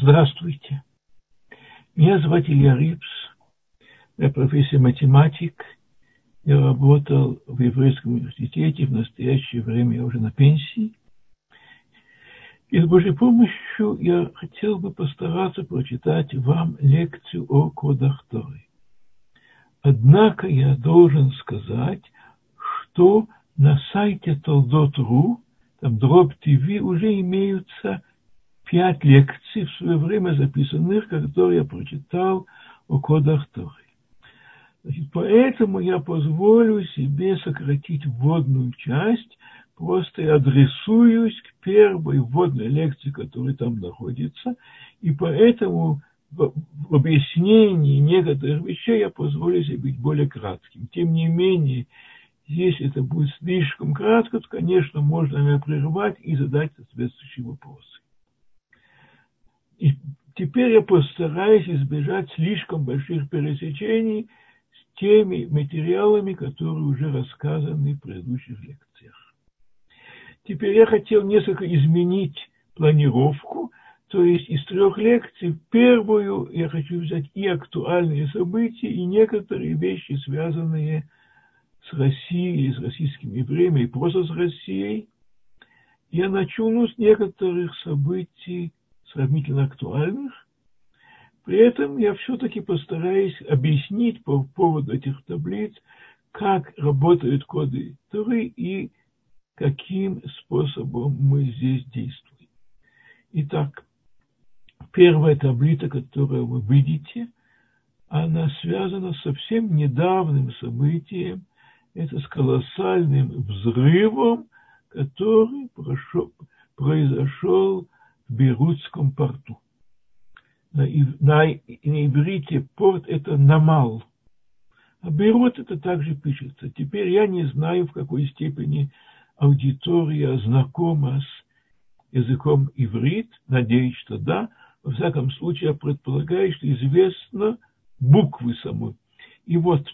Здравствуйте. Меня зовут Илья Рипс. Я профессия математик. Я работал в Еврейском университете. В настоящее время я уже на пенсии. И с Божьей помощью я хотел бы постараться прочитать вам лекцию о кодах Торы. Однако я должен сказать, что на сайте Толдот.ру, там дробь ТВ, уже имеются пять лекций в свое время записанных, которые я прочитал о кодах Торы. Значит, поэтому я позволю себе сократить вводную часть, просто адресуюсь к первой вводной лекции, которая там находится, и поэтому в объяснении некоторых вещей я позволю себе быть более кратким. Тем не менее, если это будет слишком кратко, то, конечно, можно меня прервать и задать соответствующие вопросы. Теперь я постараюсь избежать слишком больших пересечений с теми материалами, которые уже рассказаны в предыдущих лекциях. Теперь я хотел несколько изменить планировку, то есть из трех лекций первую я хочу взять и актуальные события, и некоторые вещи, связанные с Россией, с российским евреями, и просто с Россией. Я начну с некоторых событий, сравнительно актуальных. При этом я все-таки постараюсь объяснить по поводу этих таблиц, как работают коды Торы и каким способом мы здесь действуем. Итак, первая таблица, которую вы видите, она связана с совсем недавним событием, это с колоссальным взрывом, который прошел, произошел Бейрутском порту. На, на, на иврите порт – это намал. А Бейрут это также пишется. Теперь я не знаю, в какой степени аудитория знакома с языком иврит. Надеюсь, что да. Во всяком случае, я предполагаю, что известно буквы самой. И вот,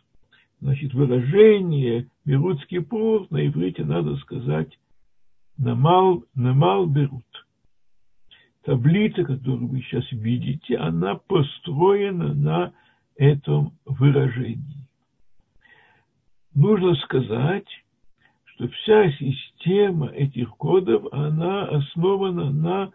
значит, выражение «берутский порт» на иврите надо сказать «намал, намал берут» таблица, которую вы сейчас видите, она построена на этом выражении. Нужно сказать, что вся система этих кодов, она основана на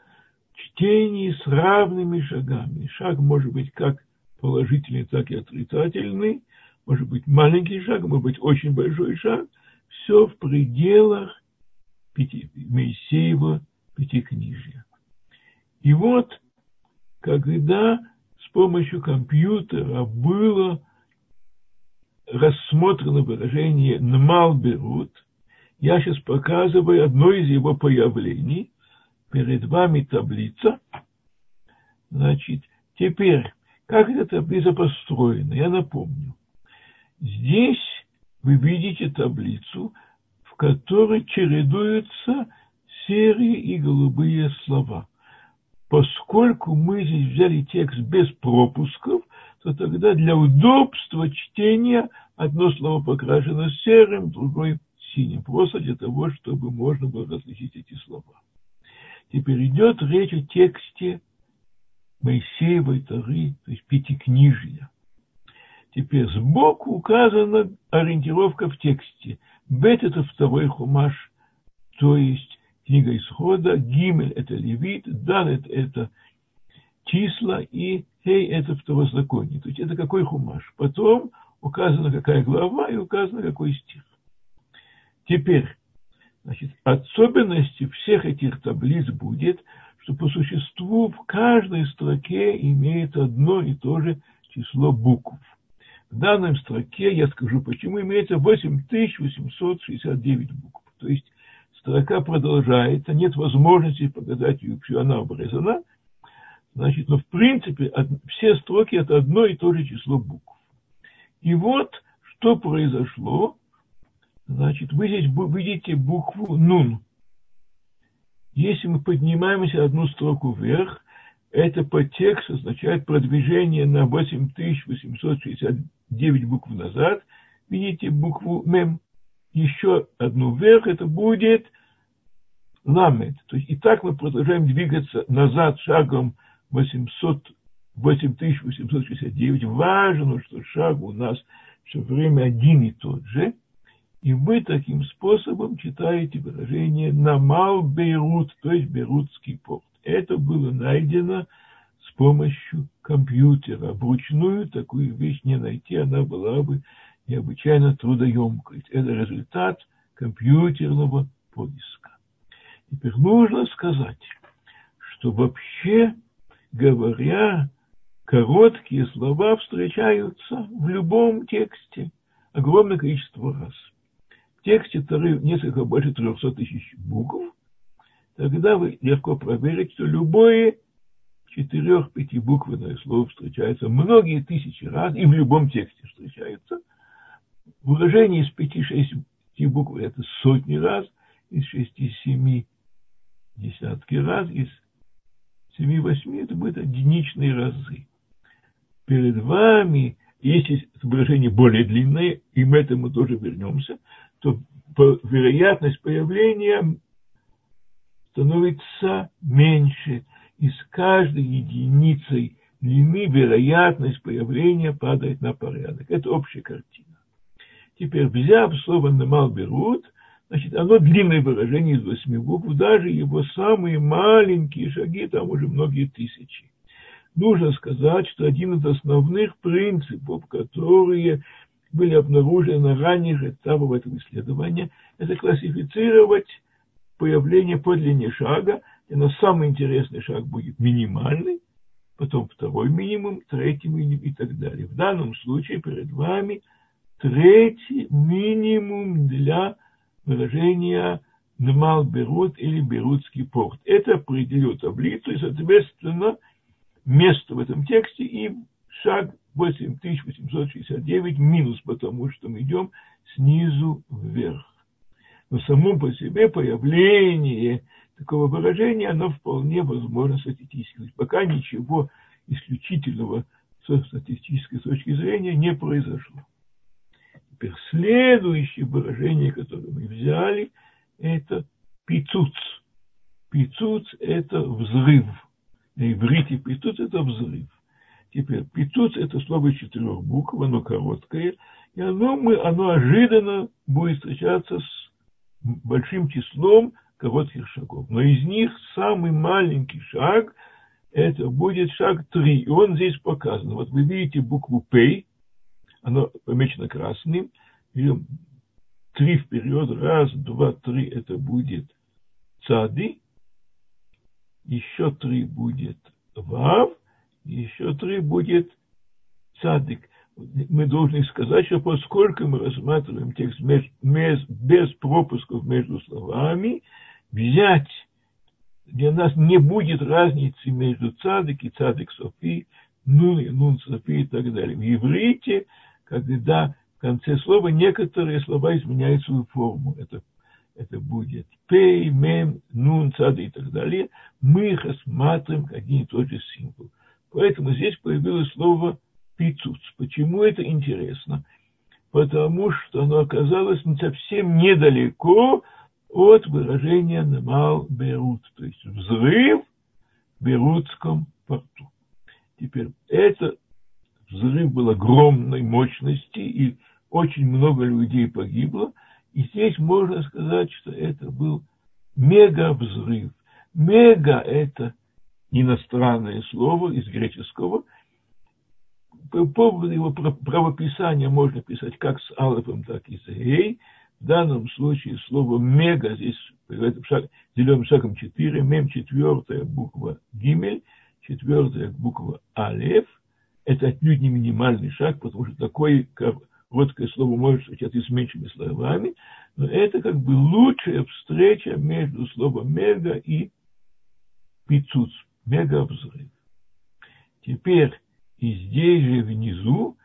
чтении с равными шагами. Шаг может быть как положительный, так и отрицательный, может быть маленький шаг, может быть очень большой шаг. Все в пределах пяти, Моисеева пятикнижья. И вот, когда с помощью компьютера было рассмотрено выражение «нмал берут», я сейчас показываю одно из его появлений. Перед вами таблица. Значит, теперь, как эта таблица построена, я напомню. Здесь вы видите таблицу, в которой чередуются серые и голубые слова – Поскольку мы здесь взяли текст без пропусков, то тогда для удобства чтения одно слово покрашено серым, другое синим, просто для того, чтобы можно было различить эти слова. Теперь идет речь о тексте Моисеевой Торы, то есть Пятикнижия. Теперь сбоку указана ориентировка в тексте. Бет – это второй хумаш, то есть книга Исхода, Гимель – это Левит, Далет – это числа, и Хей – это второзаконие. То есть это какой хумаш. Потом указана какая глава и указано какой стих. Теперь, значит, особенностью всех этих таблиц будет, что по существу в каждой строке имеет одно и то же число букв. В данной строке, я скажу почему, имеется 8869 букв. То есть строка продолжается, нет возможности показать ее, что она обрезана, значит, но в принципе все строки это одно и то же число букв. И вот что произошло, значит, вы здесь видите букву «нун». Если мы поднимаемся одну строку вверх, это по тексту означает продвижение на 8869 букв назад. Видите букву «мем» еще одну вверх, это будет ламет. То есть и так мы продолжаем двигаться назад шагом 800, 8869. Важно, что шаг у нас все время один и тот же. И вы таким способом читаете выражение «намал Бейрут», то есть Бейрутский порт. Это было найдено с помощью компьютера. Вручную такую вещь не найти, она была бы необычайно трудоемкой. Это результат компьютерного поиска. Теперь нужно сказать, что вообще говоря, короткие слова встречаются в любом тексте огромное количество раз. В тексте Тары несколько больше 300 тысяч букв, тогда вы легко проверите, что любое четырех-пятибуквенное слово встречается многие тысячи раз, и в любом тексте встречается. Выражение из пяти-шести букв это сотни раз, из шести-семи десятки раз, из семи-восьми это будет единичные разы. Перед вами, если выражение более длинное, и мы этому тоже вернемся, то вероятность появления становится меньше. И с каждой единицей длины вероятность появления падает на порядок. Это общая картина. Теперь, взяв слово «намал берут», значит, оно длинное выражение из восьми букв, даже его самые маленькие шаги, там уже многие тысячи. Нужно сказать, что один из основных принципов, которые были обнаружены на ранних этапах этого исследования, это классифицировать появление по длине шага, и на самый интересный шаг будет минимальный, потом второй минимум, третий минимум и так далее. В данном случае перед вами третий минимум для выражения «нмал берут» или «берутский порт». Это определю таблицу, и, соответственно, место в этом тексте и шаг 8869 минус, потому что мы идем снизу вверх. Но само по себе появление такого выражения, оно вполне возможно статистически. Пока ничего исключительного со статистической точки зрения не произошло. Теперь следующее выражение, которое мы взяли, это пицуц. Пицуц – это взрыв. На иврите пицуц – это взрыв. Теперь пицуц – это слово четырех букв, оно короткое, и оно, мы, оно ожиданно будет встречаться с большим числом коротких шагов. Но из них самый маленький шаг – это будет шаг 3. И он здесь показан. Вот вы видите букву П, оно помечено красным. Берем три вперед. Раз, два, три. Это будет цады. Еще три будет вав. Еще три будет цадик мы должны сказать, что поскольку мы рассматриваем текст без пропусков между словами, взять, для нас не будет разницы между цадик и цадик Софи, нун и нун Софи и так далее. В иврите, когда в конце слова некоторые слова изменяют свою форму, это, это будет пей, мем, нун, цад и так далее, мы их рассматриваем как один и тот же символ. Поэтому здесь появилось слово пицуц. Почему это интересно? Потому что оно оказалось совсем недалеко от выражения «намал берут», то есть взрыв в Берутском порту. Теперь, это взрыв был огромной мощности, и очень много людей погибло. И здесь можно сказать, что это был мега-взрыв. Мега – это иностранное слово из греческого – по поводу его правописания можно писать как с алфом, так и с гей. В данном случае слово мега здесь шаг, зеленым шагом 4, мем четвертая буква гимель, четвертая буква алев. Это отнюдь не минимальный шаг, потому что такое короткое слово может встречаться с меньшими словами, но это как бы лучшая встреча между словом мега и пицуц, мега взрыв. Теперь и здесь же внизу,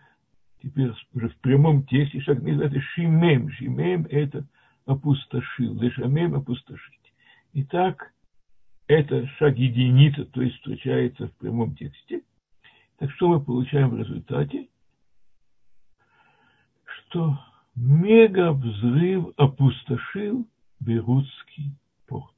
теперь уже в прямом тексте, шаг это шимем. Шимем – это опустошил. Лешамем – опустошить. Итак, это шаг единица, то есть встречается в прямом тексте. Так что мы получаем в результате? Что мега взрыв опустошил Берутский порт.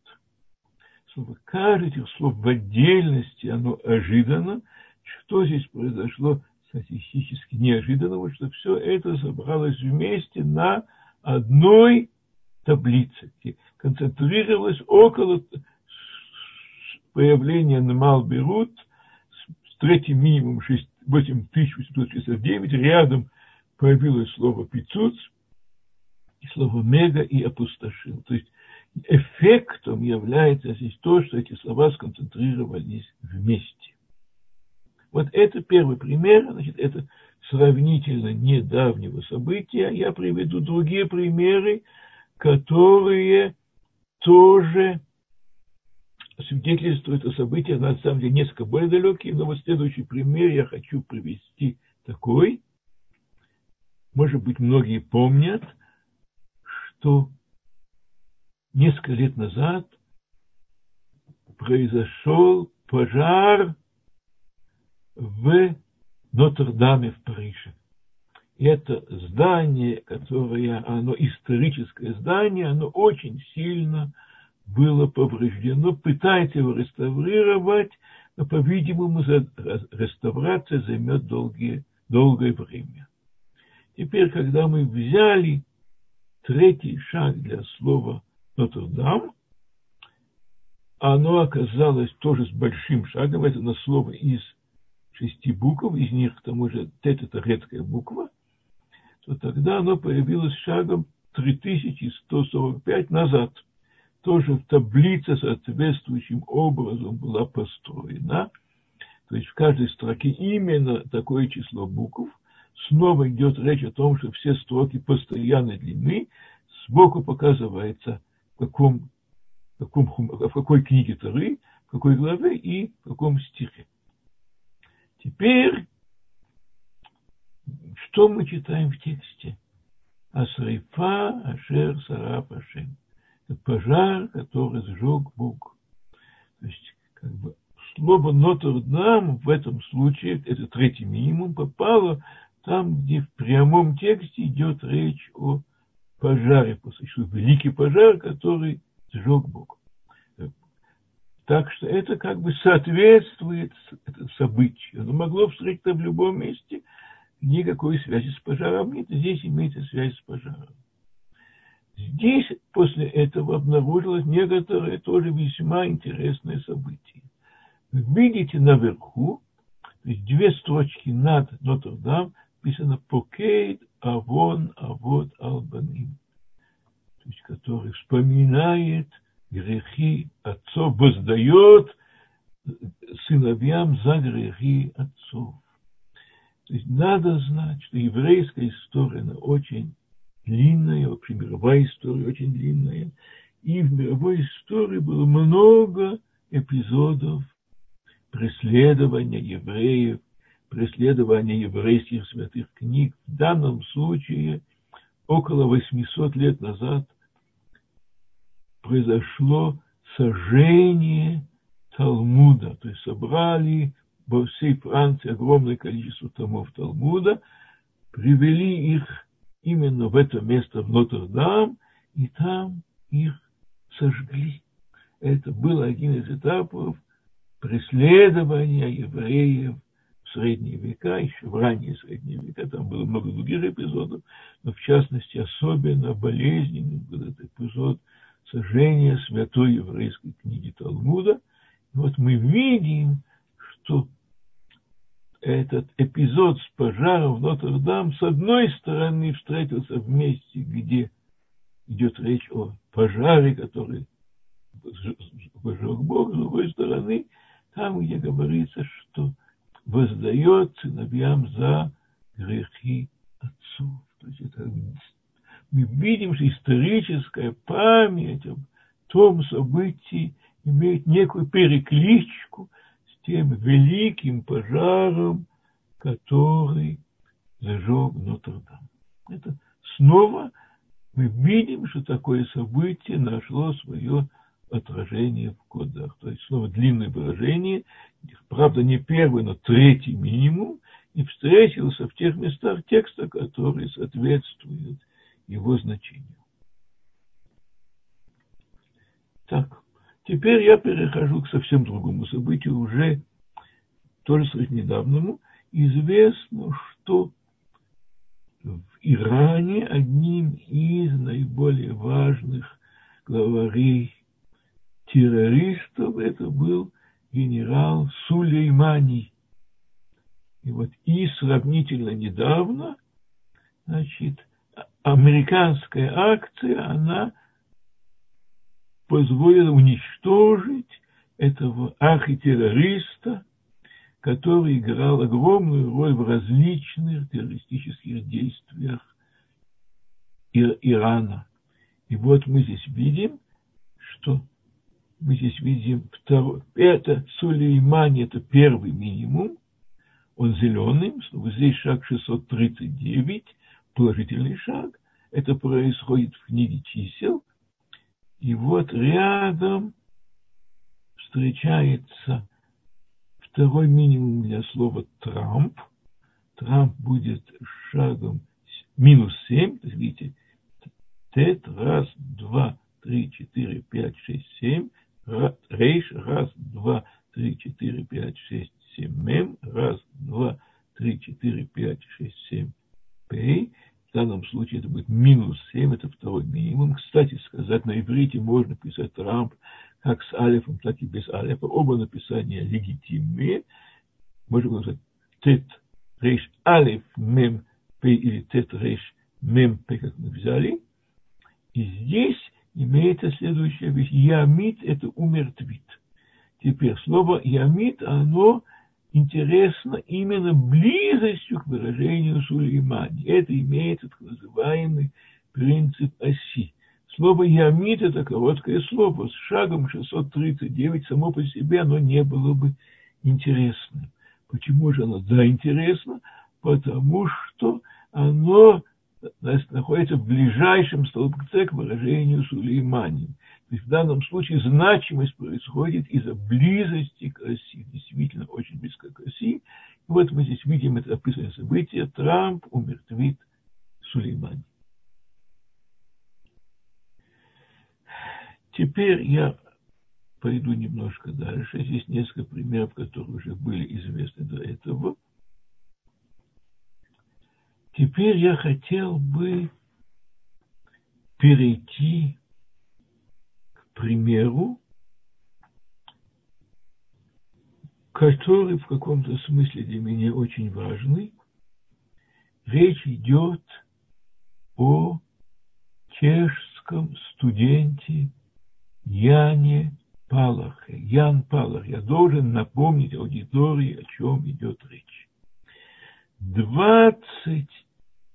слово, каждое этих слов в отдельности, оно ожиданно. Что здесь произошло статистически неожиданного, что все это собралось вместе на одной таблице, концентрировалось около появления на Малберут с третьим минимум 8869, рядом появилось слово «пицуц», и слово «мега» и «опустошил». То есть эффектом является здесь то, что эти слова сконцентрировались вместе. Вот это первый пример, значит, это сравнительно недавнего события. Я приведу другие примеры, которые тоже свидетельствуют о событиях, на самом деле, несколько более далекие, но вот следующий пример я хочу привести такой. Может быть, многие помнят, что несколько лет назад произошел пожар в Нотр-Даме в Париже. Это здание, которое, оно историческое здание, оно очень сильно было повреждено. Пытается его реставрировать, но, по-видимому, реставрация займет долгие, долгое время. Теперь, когда мы взяли третий шаг для слова Нотр-Дам, оно оказалось тоже с большим шагом, это на слово из шести букв, из них к тому же тет это редкая буква, то тогда оно появилось шагом 3145 назад. Тоже в таблице соответствующим образом была построена. То есть в каждой строке именно такое число букв. Снова идет речь о том, что все строки постоянной длины. Сбоку показывается в, каком, в, каком, в какой книге Тары, в какой главе и в каком стихе. Теперь, что мы читаем в тексте? Асрифа Ашер Сарап Ашем. Пожар, который сжег Бог. То есть, как бы, слово Нотр-Дам в этом случае, это третий минимум, попало там, где в прямом тексте идет речь о пожаре, по существу, великий пожар, который сжег Бог. Так что это как бы соответствует событию. Оно могло встретиться в любом месте, никакой связи с пожаром нет. Здесь имеется связь с пожаром. Здесь после этого обнаружилось некоторые тоже весьма интересные события. Вы видите наверху, то есть две строчки над Нотр-Дам, написано «Покейд Авон Авод Албаним», то есть который вспоминает грехи отцов, воздает сыновьям за грехи отцов. То есть надо знать, что еврейская история, она очень длинная, вообще мировая история очень длинная. И в мировой истории было много эпизодов преследования евреев, преследования еврейских святых книг. В данном случае около 800 лет назад произошло сожжение Талмуда, то есть собрали во всей Франции огромное количество томов Талмуда, привели их именно в это место, в Нотр-Дам, и там их сожгли. Это был один из этапов преследования евреев в средние века, еще в ранние средние века, там было много других эпизодов, но в частности особенно болезненный был этот эпизод сожжения святой еврейской книги Талмуда. И вот мы видим, что этот эпизод с пожаром в Нотр-Дам с одной стороны встретился в месте, где идет речь о пожаре, который пожег Бог, с другой стороны, там, где говорится, что воздает сыновьям за грехи отцов. То есть это мы видим, что историческая память об том событии имеет некую перекличку тем великим пожаром, который зажег Нотр-Дам. Это снова мы видим, что такое событие нашло свое отражение в кодах. То есть снова длинное выражение, правда не первый, но третий минимум, и встретился в тех местах текста, которые соответствуют его значению. Так, Теперь я перехожу к совсем другому событию, уже тоже недавнему. Известно, что в Иране одним из наиболее важных главарей террористов это был генерал Сулеймани. И вот и сравнительно недавно, значит, американская акция, она позволила уничтожить этого архитеррориста, который играл огромную роль в различных террористических действиях Ирана. И вот мы здесь видим, что мы здесь видим второй, это Сулеймани, это первый минимум, он зеленый, снова здесь шаг 639, положительный шаг, это происходит в книге чисел, и вот рядом встречается второй минимум для слова Трамп. Трамп будет шагом минус 7, то есть, видите, тет, раз, два, три, четыре, пять, шесть, семь, рейш, раз, два, три, четыре, пять, шесть, семь, мем, раз, два, три, четыре, пять, шесть, семь, пей, данном случае это будет минус 7, это второй минимум. Кстати сказать, на иврите можно писать Трамп как с алифом, так и без алифа. Оба написания легитимные. Можно написать тет рейш алиф мем п или тет рейш мем п, как мы взяли. И здесь имеется следующая вещь. Ямит – это умертвит. Теперь слово ямит, оно интересно именно близостью к выражению Сулеймани. Это имеет так называемый принцип оси. Слово «ямит» – это короткое слово. С шагом 639 само по себе оно не было бы интересным. Почему же оно да интересно? Потому что оно находится в ближайшем столбце к выражению Сулеймани. То есть в данном случае значимость происходит из-за близости к оси, действительно очень близко к оси. И вот мы здесь видим это описанное событие. Трамп умертвит Сулеймани. Теперь я пойду немножко дальше. Здесь несколько примеров, которые уже были известны до этого. Теперь я хотел бы перейти примеру, который в каком-то смысле для меня очень важный. Речь идет о чешском студенте Яне Палахе. Ян Палах. Я должен напомнить аудитории, о чем идет речь.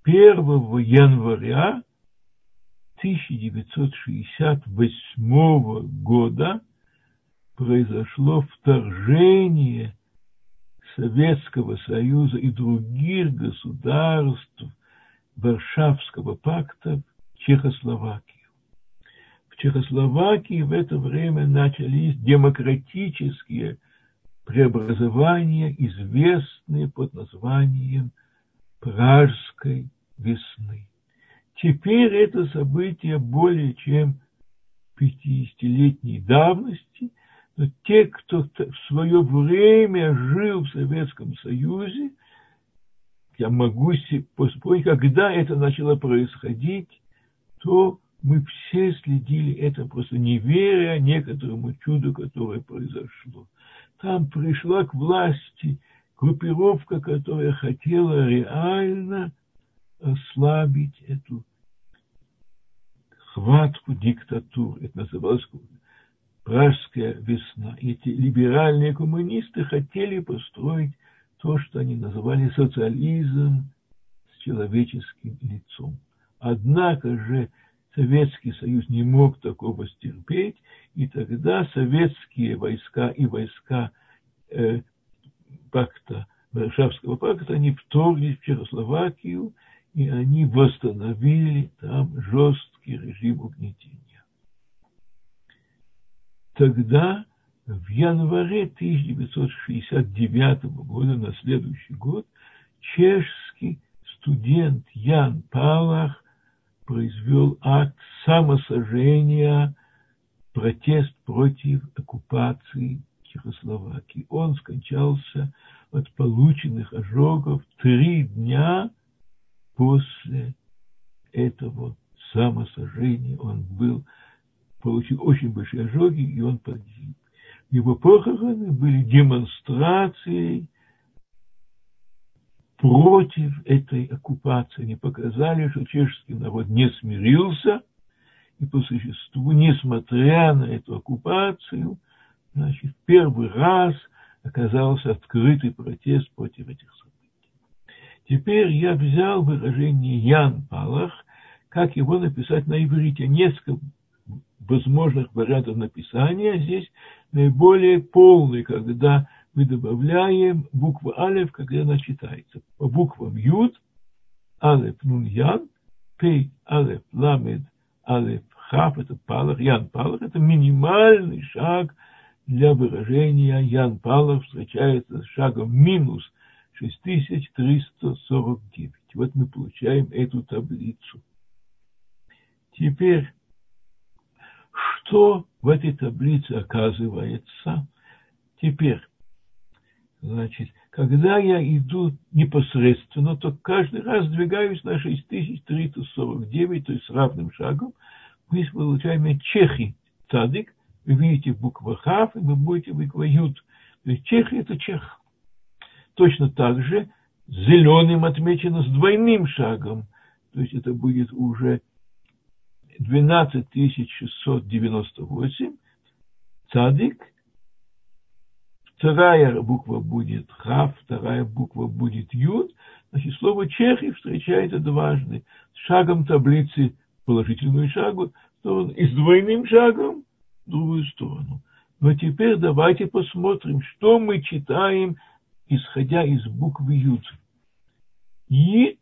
21 января 1968 года произошло вторжение Советского Союза и других государств Варшавского пакта в Чехословакию. В Чехословакии в это время начались демократические преобразования, известные под названием Пражской весны. Теперь это событие более чем 50-летней давности, но те, кто в свое время жил в Советском Союзе, я могу поспорить, когда это начало происходить, то мы все следили это, просто не веря некоторому чуду, которое произошло. Там пришла к власти группировка, которая хотела реально ослабить эту хватку диктатур. Это называлось Пражская весна. Эти либеральные коммунисты хотели построить то, что они называли социализм с человеческим лицом. Однако же Советский Союз не мог такого стерпеть, и тогда советские войска и войска э, пакта, Варшавского пакта, они вторглись в Чехословакию, и они восстановили там жесткий режим угнетения. Тогда, в январе 1969 года, на следующий год, чешский студент Ян Палах произвел акт самосожжения протест против оккупации Чехословакии. Он скончался от полученных ожогов три дня после этого самосожжения. Он был, получил очень большие ожоги, и он погиб. Его похороны были демонстрацией против этой оккупации. Они показали, что чешский народ не смирился, и по существу, несмотря на эту оккупацию, значит, первый раз оказался открытый протест против этих событий. Теперь я взял выражение Ян Палах, как его написать на иврите. Несколько возможных вариантов написания здесь наиболее полный, когда мы добавляем букву Алев, когда она читается. По буквам Юд, Алев Нун Ян, Пей Алев Ламед Алев Хав, это Палах, Ян Палах, это минимальный шаг для выражения Ян Палах встречается с шагом минус 6349. Вот мы получаем эту таблицу. Теперь, что в этой таблице оказывается? Теперь, Значит, когда я иду непосредственно, то каждый раз двигаюсь на 6349, то есть равным шагом. Мы получаем чехи, цадик, вы видите буква хав, и вы будете буква ют. То есть чехи это чех. Точно так же зеленым отмечено с двойным шагом. То есть это будет уже 12698. Цадик вторая буква будет хав, вторая буква будет юд, значит, слово чехи встречается дважды. С шагом таблицы положительную шагу, сторону, и с двойным шагом другую сторону. Но теперь давайте посмотрим, что мы читаем, исходя из буквы юд. Ит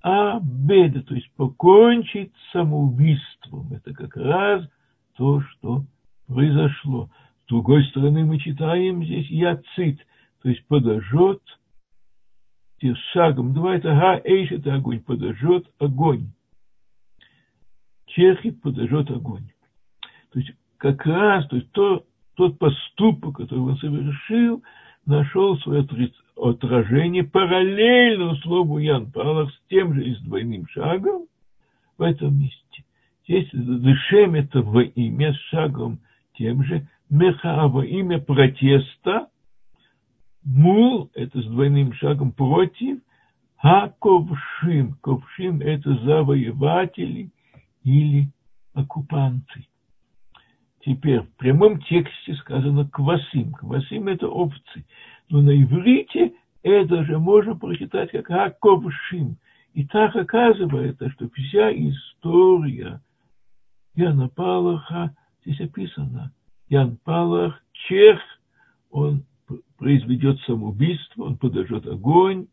абеда, то есть покончить самоубийством. Это как раз то, что произошло. С другой стороны, мы читаем здесь яцит, то есть подожжет, шагом два, это га эйш, это огонь, подожжет огонь. Чехи подожжет огонь. То есть как раз, то есть то, тот поступок, который он совершил, нашел свое отражение параллельно слову Ян Палах с тем же и с двойным шагом в этом месте. Здесь дышем это во имя с шагом тем же, мехава, имя протеста, мул, это с двойным шагом против, а ковшим, ковшим это завоеватели или оккупанты. Теперь в прямом тексте сказано квасим. Квасим это овцы. Но на иврите это же можно прочитать как аковшим. И так оказывается, что вся история Яна Палаха здесь описана Ян Палах, чех, он произведет самоубийство, он подожжет огонь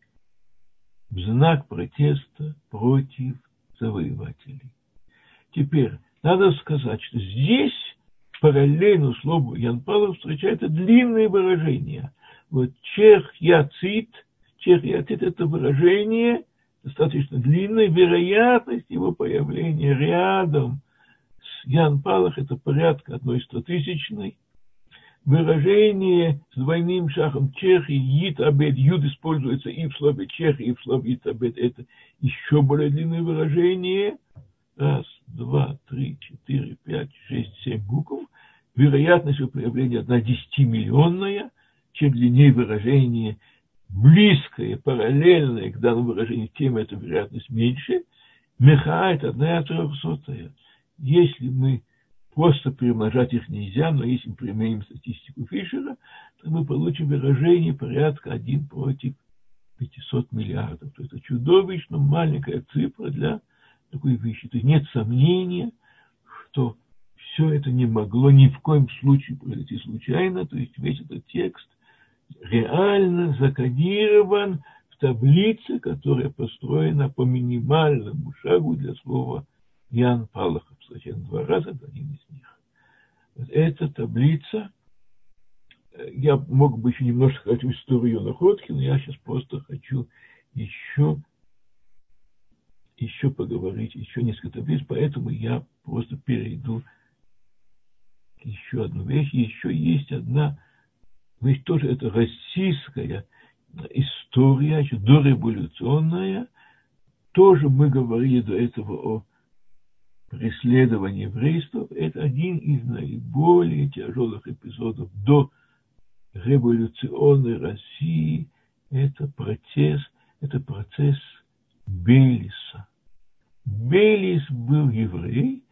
в знак протеста против завоевателей. Теперь надо сказать, что здесь параллельно слову Ян Палах встречается длинные выражения. Вот чех яцит, чех яцит это выражение достаточно длинное, вероятность его появления рядом Ян Палах – это порядка одной стотысячной. Выражение с двойным шагом Чехи, Ит Абед, Юд используется и в слове Чехи, и в слове Ит Абед. Это еще более длинное выражение. Раз, два, три, четыре, пять, шесть, семь букв. Вероятность его появления одна десятимиллионная. Чем длиннее выражение близкое, параллельное к данному выражению, тем эта вероятность меньше. Меха – это одна трехсотая. Если мы просто перемножать их нельзя, но если мы применим статистику Фишера, то мы получим выражение порядка 1 против 500 миллиардов. То это чудовищно маленькая цифра для такой вещи. То есть нет сомнения, что все это не могло ни в коем случае произойти случайно. То есть весь этот текст реально закодирован в таблице, которая построена по минимальному шагу для слова Ян Палахов случайно два раза, это один из них. Вот эта таблица, э, я мог бы еще немножко сказать историю находки, но я сейчас просто хочу еще, еще поговорить, еще несколько таблиц, поэтому я просто перейду еще одну вещь. Еще есть одна вещь, тоже это российская история, еще дореволюционная. Тоже мы говорили до этого о преследовании еврейства. Это один из наиболее тяжелых эпизодов до революционной России. Это процесс, это процесс Бейлиса. Бейлис был еврей,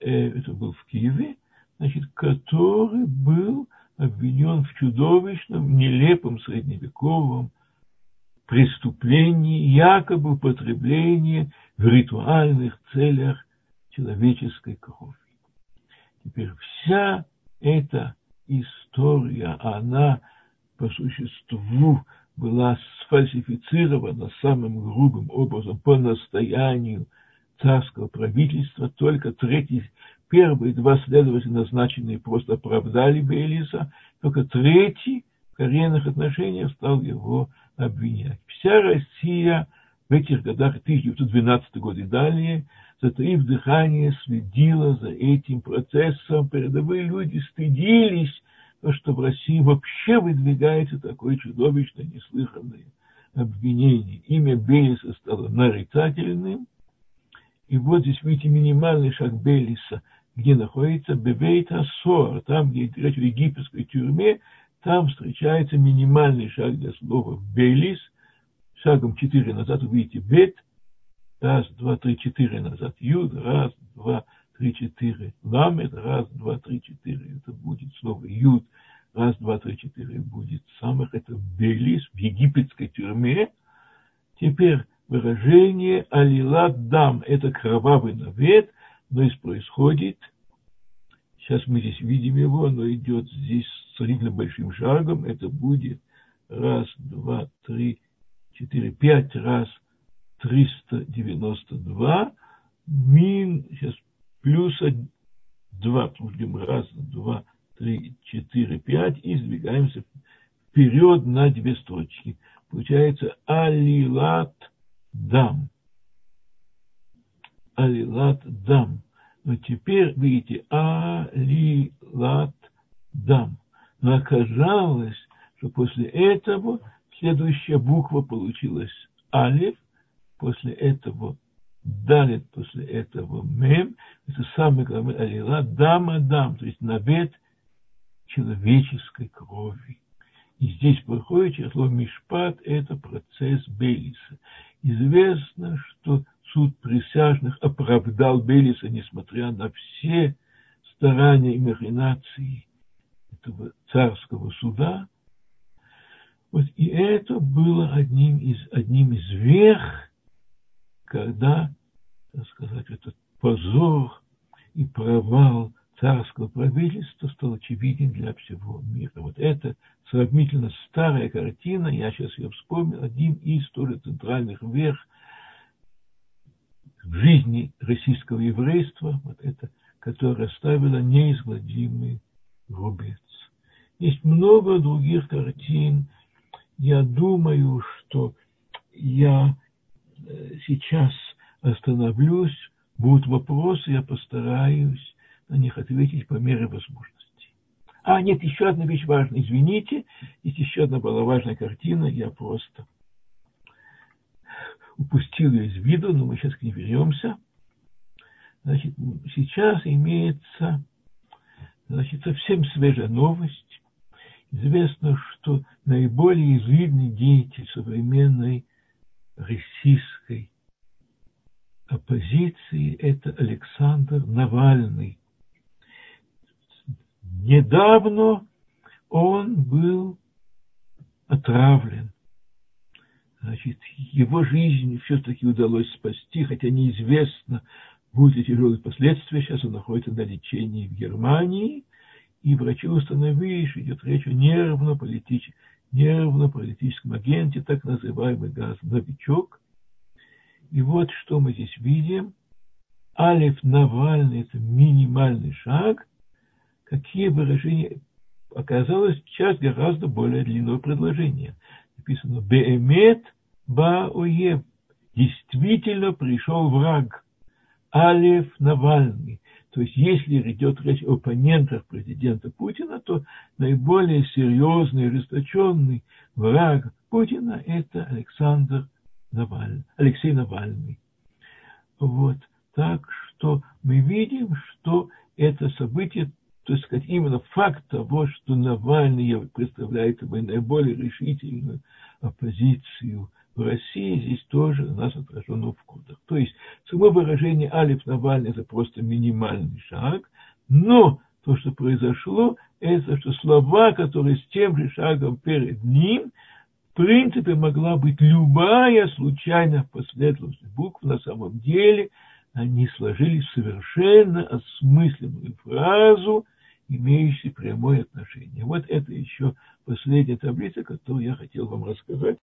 э, это был в Киеве, значит, который был обвинен в чудовищном, нелепом средневековом преступлении, якобы употреблении в ритуальных целях человеческой крови. Теперь вся эта история, она по существу была сфальсифицирована самым грубым образом по настоянию царского правительства. Только третий, первые два следователя, назначенные, просто оправдали Бейлиса, только третий в коренных отношениях стал его обвинять. Вся Россия в этих годах, 1912 год и далее, затаив дыхание, следила за этим процессом. Передовые люди стыдились, то, что в России вообще выдвигается такое чудовищное, неслыханное обвинение. Имя Белиса стало нарицательным. И вот здесь, видите, минимальный шаг Белиса, где находится Бевейт Асор, там, где речь о египетской тюрьме, там встречается минимальный шаг для слова Белис, шагом 4 назад, увидите, Бет – Раз, два, три, четыре назад. Юд. Раз, два, три, четыре. Ламет. Раз, два, три, четыре. Это будет слово Юд. Раз, два, три, четыре будет самых. Это Белис в египетской тюрьме. Теперь выражение Алилат Дам. Это кровавый навет, но и происходит. Сейчас мы здесь видим его, оно идет здесь сравнительно большим шагом. Это будет раз, два, три, четыре, пять раз – 392 мин, сейчас плюс 2, будем раз, два, три, четыре, пять, и сдвигаемся вперед на две строчки. Получается алилат дам. Алилат дам. Но теперь, видите, алилат дам. Но оказалось, что после этого следующая буква получилась алиф, после этого далит, после этого мем, это самый главный алила, дам адам, то есть навет человеческой крови. И здесь проходит число Мишпат, это процесс Белиса. Известно, что суд присяжных оправдал Белиса, несмотря на все старания и махинации этого царского суда. Вот и это было одним из, одним из верх когда, так сказать, этот позор и провал царского правительства стал очевиден для всего мира. Вот это сравнительно старая картина, я сейчас ее вспомнил, один из тоже центральных верх в жизни российского еврейства, вот это, которое оставило неизгладимый рубец. Есть много других картин. Я думаю, что я сейчас остановлюсь, будут вопросы, я постараюсь на них ответить по мере возможности. А, нет, еще одна вещь важная, извините, есть еще одна была важная картина, я просто упустил ее из виду, но мы сейчас к ней вернемся. Значит, сейчас имеется значит, совсем свежая новость. Известно, что наиболее известный деятель современной российской оппозиции – это Александр Навальный. Недавно он был отравлен. Значит, его жизнь все-таки удалось спасти, хотя неизвестно, будут ли тяжелые последствия. Сейчас он находится на лечении в Германии, и врачи установили, что идет речь о нервно-политическом нервно-паралитическом агенте, так называемый газ новичок. И вот что мы здесь видим. Алиф Навальный – это минимальный шаг. Какие выражения? Оказалось, сейчас гораздо более длинное предложение. Написано «Беэмет ба оев» – действительно пришел враг. Алев Навальный. То есть, если идет речь о оппонентах президента Путина, то наиболее серьезный, ожесточенный враг Путина – это Александр Навальный, Алексей Навальный. Вот. Так что мы видим, что это событие, то есть сказать, именно факт того, что Навальный представляет собой наиболее решительную оппозицию в России, здесь тоже у нас отражено в кодах. То есть само выражение Алиф Навальный это просто минимальный шаг, но то, что произошло, это что слова, которые с тем же шагом перед ним, в принципе, могла быть любая случайно последовательность букв на самом деле – они сложились в совершенно осмысленную фразу, имеющую прямое отношение. Вот это еще последняя таблица, которую я хотел вам рассказать.